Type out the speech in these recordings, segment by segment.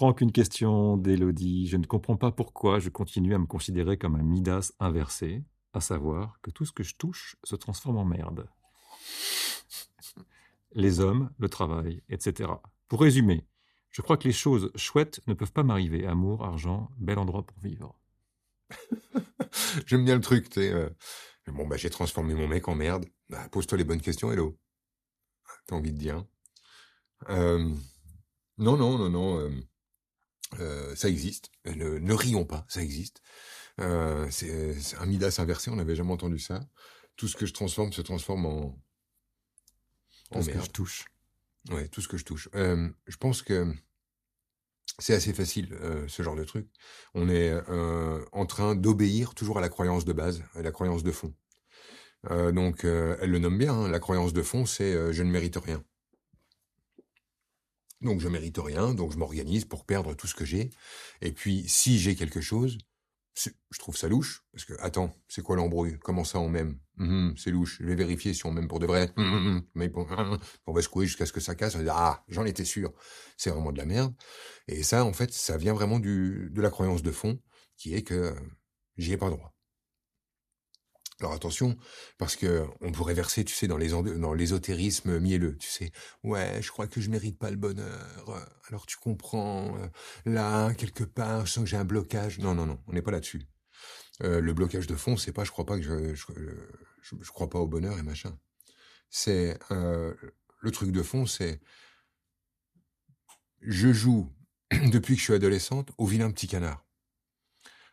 prends qu'une question d'Élodie. Je ne comprends pas pourquoi je continue à me considérer comme un Midas inversé, à savoir que tout ce que je touche se transforme en merde. Les hommes, le travail, etc. Pour résumer, je crois que les choses chouettes ne peuvent pas m'arriver. Amour, argent, bel endroit pour vivre. J'aime bien le truc, sais. Euh. Bon, bah, j'ai transformé mon mec en merde. Bah, pose-toi les bonnes questions, hello. T'as envie de dire. Euh, non, non, non, non. Euh, euh, ça existe. Ne, ne, rions pas, ça existe. c'est un Midas inversé, on n'avait jamais entendu ça. Tout ce que je transforme se transforme en... en tout ce que je touche. Ouais, tout ce que je touche. je pense que c'est assez facile, ce genre de truc. On est en train d'obéir toujours à la croyance de base, à la croyance de fond. donc, elle le nomme bien, hein, la croyance de fond, c'est je ne mérite rien. Donc je mérite rien, donc je m'organise pour perdre tout ce que j'ai. Et puis si j'ai quelque chose, je trouve ça louche, parce que attends, c'est quoi l'embrouille? Comment ça on m'aime? Hum, C'est louche. Je vais vérifier si on m'aime pour de vrai. Hum, mais on va secouer jusqu'à ce que ça casse. Ah, j'en étais sûr. C'est vraiment de la merde. Et ça, en fait, ça vient vraiment du de la croyance de fond, qui est que j'y ai pas droit. Alors attention, parce que on pourrait verser, tu sais, dans les dans l'ésotérisme mielleux, tu sais. Ouais, je crois que je mérite pas le bonheur. Alors tu comprends, euh, là quelque part, je sens que j'ai un blocage. Non, non, non, on n'est pas là-dessus. Euh, le blocage de fond, c'est pas, je crois pas que je je, je, crois pas au bonheur et machin. C'est euh, le truc de fond, c'est je joue depuis que je suis adolescente au vilain petit canard.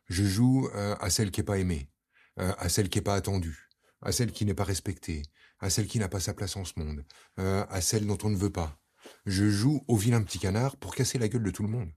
Je joue à celle qui est pas aimée euh, à celle qui n'est pas attendue, à celle qui n'est pas respectée, à celle qui n'a pas sa place en ce monde, euh, à celle dont on ne veut pas. Je joue au vilain petit canard pour casser la gueule de tout le monde.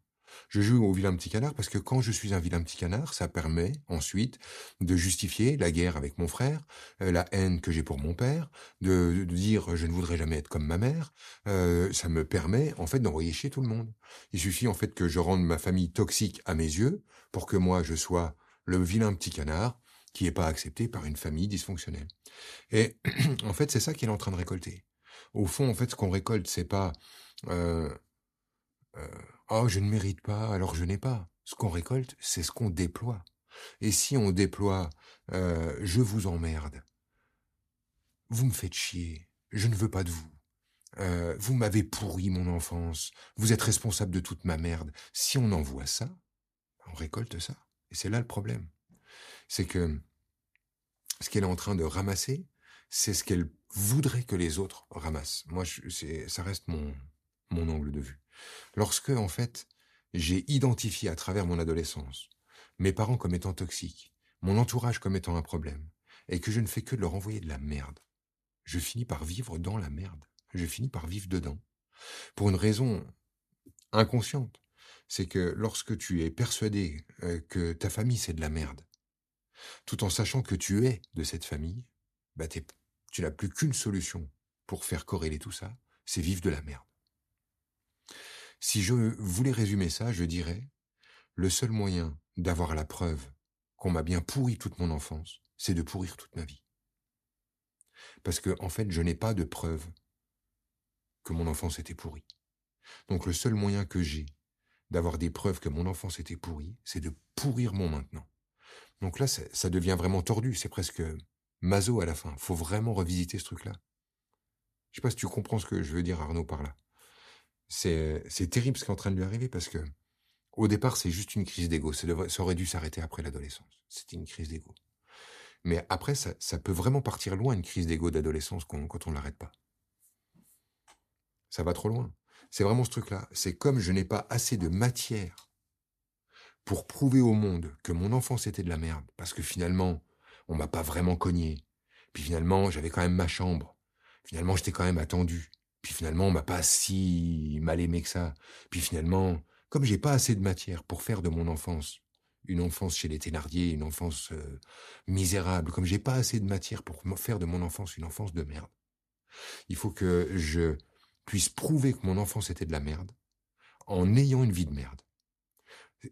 Je joue au vilain petit canard parce que quand je suis un vilain petit canard, ça permet ensuite de justifier la guerre avec mon frère, euh, la haine que j'ai pour mon père, de, dire je ne voudrais jamais être comme ma mère. ça me permet en fait d'envoyer chier tout le monde. Il suffit en fait que je rende ma famille toxique à mes yeux pour que moi je sois le vilain petit canard qui n'est pas accepté par une famille dysfonctionnelle. Et en fait, c'est ça qu'il est en train de récolter. Au fond, en fait, ce qu'on récolte, c'est pas euh, oh je ne mérite pas, alors je n'ai pas. Ce qu'on récolte, c'est ce qu'on déploie. Et si on déploie euh, je vous emmerde, vous me faites chier, je ne veux pas de vous. Euh, vous m'avez pourri mon enfance, vous êtes responsable de toute ma merde. Si on envoie ça, on récolte ça. Et c'est là le problème c'est que ce qu'elle est en train de ramasser, c'est ce qu'elle voudrait que les autres ramassent. Moi, c'est, ça reste mon, mon angle de vue. Lorsque, en fait, j'ai identifié à travers mon adolescence mes parents comme étant toxiques, mon entourage comme étant un problème, et que je ne fais que leur envoyer de la merde, je finis par vivre dans la merde. Je finis par vivre dedans. Pour une raison inconsciente. C'est que lorsque tu es persuadé euh, que ta famille c'est de la merde, tout en sachant que tu es de cette famille, bah tu n'as plus qu'une solution pour faire corréler tout ça, c'est vivre de la merde. Si je voulais résumer ça, je dirais, le seul moyen d'avoir la preuve qu'on m'a bien pourri toute mon enfance, c'est de pourrir toute ma vie. Parce que, en fait, je n'ai pas de preuve que mon enfance était pourrie. Donc le seul moyen que j'ai d'avoir des preuves que mon enfance était pourrie, c'est de pourrir mon maintenant. Donc là, ça devient vraiment tordu, c'est presque maso à la fin. Faut vraiment revisiter ce truc-là. Je sais pas si tu comprends ce que je veux dire, Arnaud, par là. C'est, terrible ce qui est en train de lui arriver parce que, au départ, c'est juste une crise d'ego. Ça, aurait dû s'arrêter après l'adolescence. C'était une crise d'ego. Mais après, ça, peut vraiment partir loin, une crise d'ego d'adolescence, quand on ne l'arrête pas. Ça va trop loin. C'est vraiment ce truc-là. C'est comme je n'ai pas assez de matière pour prouver au monde que mon enfance était de la merde, parce que finalement, on m'a pas vraiment cogné. Puis finalement, j'avais quand même ma chambre. Finalement, j'étais quand même attendu. Puis finalement, on m'a pas si mal aimé que ça. Puis finalement, comme j'ai pas assez de matière pour faire de mon enfance une enfance chez les Thénardier, une enfance euh, misérable, comme j'ai pas assez de matière pour faire de mon enfance une enfance de merde, il faut que je puisse prouver que mon enfance était de la merde en ayant une vie de merde.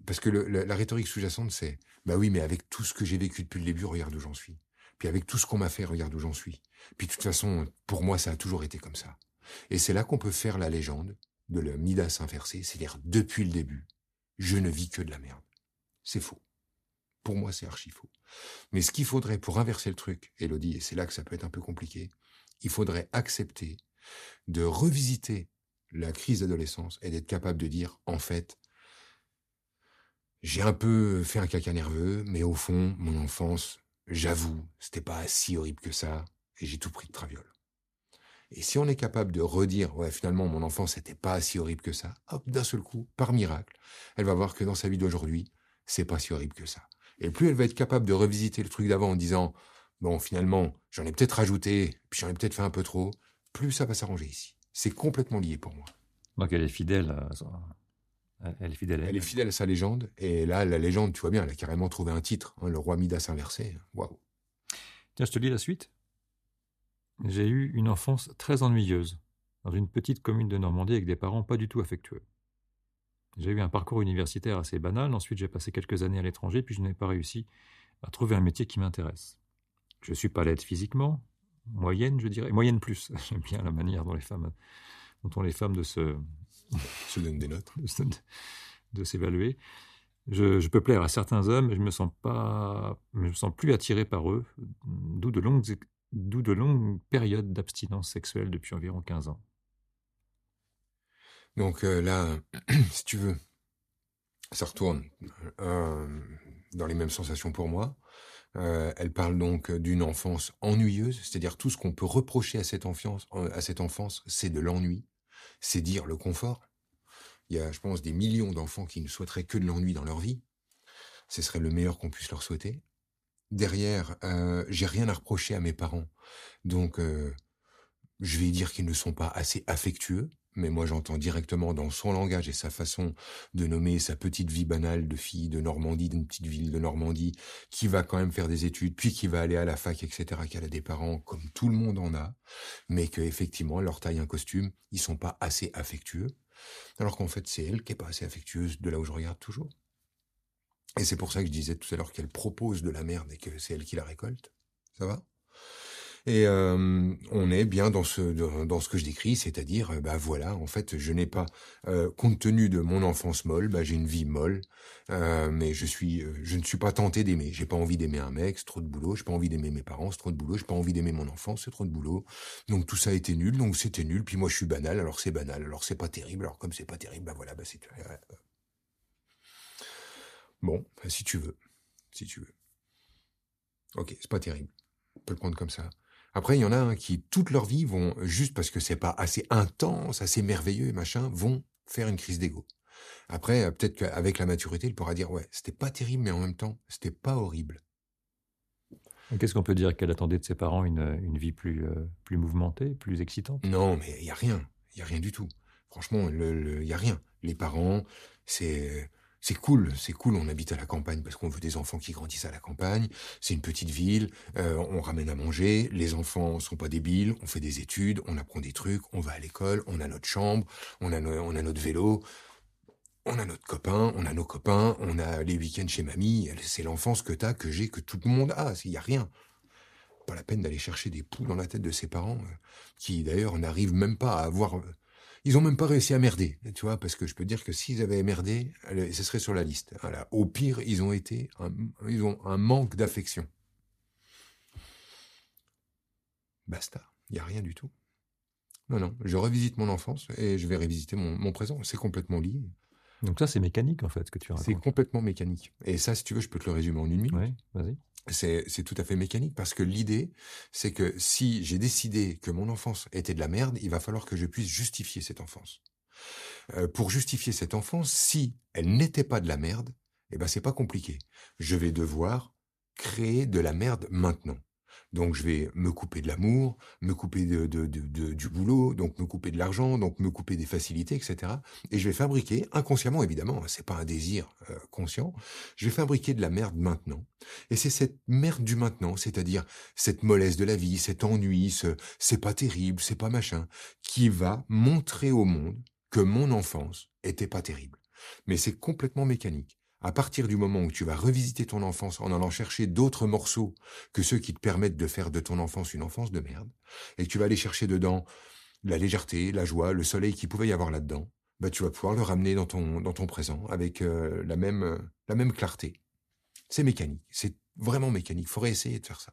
Parce que la, rhétorique sous-jacente, c'est bah oui, mais avec tout ce que j'ai vécu depuis le début, regarde où j'en suis. Puis avec tout ce qu'on m'a fait, regarde où j'en suis. Puis de toute façon, pour moi, ça a toujours été comme ça. Et c'est là qu'on peut faire la légende de la Midas inversée, c'est-à-dire depuis le début, je ne vis que de la merde. C'est faux. Pour moi, c'est archi faux. Mais ce qu'il faudrait pour inverser le truc, Elodie, et c'est là que ça peut être un peu compliqué, il faudrait accepter de revisiter la crise d'adolescence et d'être capable de dire, en fait, j'ai un peu fait un caca nerveux, mais au fond, mon enfance, j'avoue, c'était pas si horrible que ça, et j'ai tout pris de traviole. Et si on est capable de redire, ouais, finalement, mon enfance n'était pas si horrible que ça, hop, d'un seul coup, par miracle, elle va voir que dans sa vie d'aujourd'hui, c'est pas si horrible que ça. Et plus elle va être capable de revisiter le truc d'avant en disant, bon, finalement, j'en ai peut-être rajouté, puis j'en ai peut-être fait un peu trop, plus ça va s'arranger ici. C'est complètement lié pour moi. Donc elle est fidèle à... Elle est fidèle à Elle est fidèle à sa légende. Et là, la légende, tu vois bien, elle a carrément trouvé un titre, hein, le roi Midas inversé. Waouh. Tiens, je te lis la suite. J'ai eu une enfance très ennuyeuse, dans une petite commune de Normandie avec des parents pas du tout affectueux. J'ai eu un parcours universitaire assez banal, ensuite j'ai passé quelques années à l'étranger, puis je n'ai pas réussi à trouver un métier qui m'intéresse. Je suis pas laide physiquement, moyenne, je dirais, moyenne plus. J'aime bien la manière dont les femmes, dont ont les femmes de se, se donnent des notes, de s'évaluer. Je, je, peux plaire à certains hommes, mais je me sens pas, je me sens plus attiré par eux, d'où de longues d'où de longues périodes d'abstinence sexuelle depuis environ 15 ans. Donc euh, là, si tu veux, ça retourne euh, dans les mêmes sensations pour moi. Euh, elle parle donc d'une enfance ennuyeuse, c'est-à-dire tout ce qu'on peut reprocher à cette enfance, à cette enfance, c'est de l'ennui, c'est dire le confort. Il y a, je pense, des millions d'enfants qui ne souhaiteraient que de l'ennui dans leur vie. Ce serait le meilleur qu'on puisse leur souhaiter derrière, euh, j'ai rien à reprocher à mes parents. Donc, euh, je vais dire qu'ils ne sont pas assez affectueux, mais moi j'entends directement dans son langage et sa façon de nommer sa petite vie banale de fille de Normandie, d'une petite ville de Normandie, qui va quand même faire des études, puis qui va aller à la fac, etc., qu'elle a des parents comme tout le monde en a, mais que effectivement leur taille un costume, ils sont pas assez affectueux, alors qu'en fait c'est elle qui est pas assez affectueuse de là où je regarde toujours. Et c'est pour ça que je disais tout à l'heure qu'elle propose de la merde et que c'est elle qui la récolte. Ça va? Et euh, on est bien dans ce dans ce que je décris, c'est-à-dire, euh, bah voilà, en fait, je n'ai pas, euh, compte tenu de mon enfance molle, bah j'ai une vie molle, mais je suis, je ne suis pas tenté d'aimer. J'ai pas envie d'aimer un mec, c'est trop de boulot. J'ai pas envie d'aimer mes parents, c'est trop de boulot. J'ai pas envie d'aimer mon enfant, c'est trop de boulot. Donc tout ça été nul, donc c'était nul. Puis moi je suis banal, alors c'est banal, alors c'est pas terrible. Alors comme c'est pas terrible, bah voilà, bah c'est Bon, bah, si tu veux. Si tu veux. Ok, c'est pas terrible. On peut le prendre comme ça. Après, il y en a qui, toute leur vie, vont, juste parce que c'est pas assez intense, assez merveilleux et machin, vont faire une crise d'ego. Après, euh, peut-être qu'avec la maturité, il pourra dire, ouais, c'était pas terrible, mais en même temps, c'était pas horrible. Qu'est-ce qu'on peut dire qu'elle attendait de ses parents une, une vie plus, euh, plus mouvementée, plus excitante? Non, mais il y a rien. Il y a rien du tout. Franchement, il le, y a rien. Les parents, c'est c'est cool, c'est cool, on habite à la campagne parce qu'on veut des enfants qui grandissent à la campagne, c'est une petite ville, euh, on ramène à manger, les enfants sont pas débiles, on fait des études, on apprend des trucs, on va à l'école, on a notre chambre, on a, notre vélo, on a notre copain, on a nos copains, on a les week-ends chez mamie, c'est l'enfance que t'as, que j'ai, que tout le monde a, il y a rien. Pas la peine d'aller chercher des poules dans la tête de ses parents, euh, qui d'ailleurs n'arrivent même pas à avoir euh, ils ont même pas réussi à merder, tu vois, parce que je peux dire que s'ils avaient merdé, ce serait sur la liste. Voilà. Au pire, ils ont été, ils ont un manque d'affection. Basta. Il n'y a rien du tout. Non, non. Je revisite mon enfance et je vais revisiter mon, présent. C'est complètement lié. Donc ça, c'est mécanique, en fait, que tu racontes. C'est complètement mécanique. Et ça, si tu veux, je peux te le résumer en une minute. Oui, vas-y c'est tout à fait mécanique parce que l'idée, c'est que si j'ai décidé que mon enfance était de la merde, il va falloir que je puisse justifier cette enfance. Euh, pour justifier cette enfance, si elle n'était pas de la merde, eh ben c'est pas compliqué. Je vais devoir créer de la merde maintenant. Donc je vais me couper de l'amour, me couper de, du boulot, donc me couper de l'argent, donc me couper des facilités, etc. Et je vais fabriquer, inconsciemment évidemment, c'est pas un désir euh, conscient, je vais fabriquer de la merde maintenant. Et c'est cette merde du maintenant, c'est-à-dire cette mollesse de la vie, cet ennui, ce c'est pas terrible, c'est pas machin, qui va montrer au monde que mon enfance était pas terrible. Mais c'est complètement mécanique à partir du moment où tu vas revisiter ton enfance en allant chercher d'autres morceaux que ceux qui te permettent de faire de ton enfance une enfance de merde, et que tu vas aller chercher dedans la légèreté, la joie, le soleil qui pouvait y avoir là-dedans, bah, tu vas pouvoir le ramener dans ton, dans ton présent avec euh, la, même, la même clarté. C'est mécanique, c'est vraiment mécanique. Il faudrait essayer de faire ça.